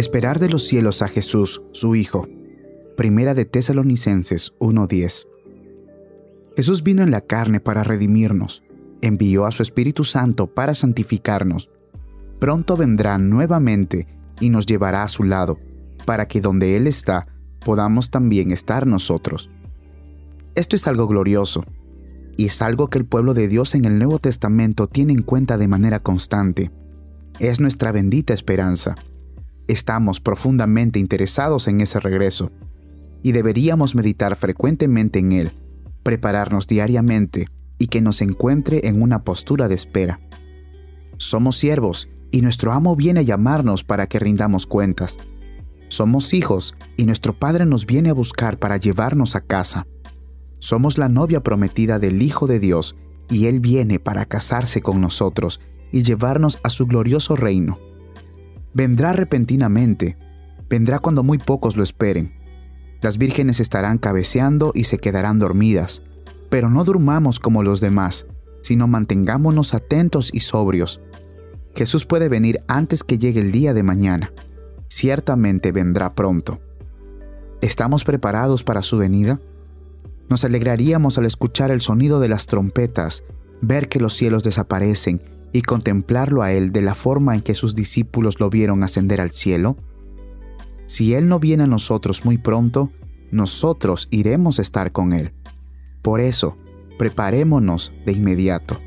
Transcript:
Esperar de los cielos a Jesús, su Hijo. Primera de Tesalonicenses 1:10. Jesús vino en la carne para redimirnos, envió a su Espíritu Santo para santificarnos. Pronto vendrá nuevamente y nos llevará a su lado, para que donde Él está, podamos también estar nosotros. Esto es algo glorioso, y es algo que el pueblo de Dios en el Nuevo Testamento tiene en cuenta de manera constante. Es nuestra bendita esperanza. Estamos profundamente interesados en ese regreso, y deberíamos meditar frecuentemente en él, prepararnos diariamente y que nos encuentre en una postura de espera. Somos siervos y nuestro amo viene a llamarnos para que rindamos cuentas. Somos hijos y nuestro Padre nos viene a buscar para llevarnos a casa. Somos la novia prometida del Hijo de Dios y Él viene para casarse con nosotros y llevarnos a su glorioso reino. Vendrá repentinamente, vendrá cuando muy pocos lo esperen. Las vírgenes estarán cabeceando y se quedarán dormidas, pero no durmamos como los demás, sino mantengámonos atentos y sobrios. Jesús puede venir antes que llegue el día de mañana. Ciertamente vendrá pronto. ¿Estamos preparados para su venida? Nos alegraríamos al escuchar el sonido de las trompetas, ver que los cielos desaparecen y contemplarlo a Él de la forma en que sus discípulos lo vieron ascender al cielo? Si Él no viene a nosotros muy pronto, nosotros iremos a estar con Él. Por eso, preparémonos de inmediato.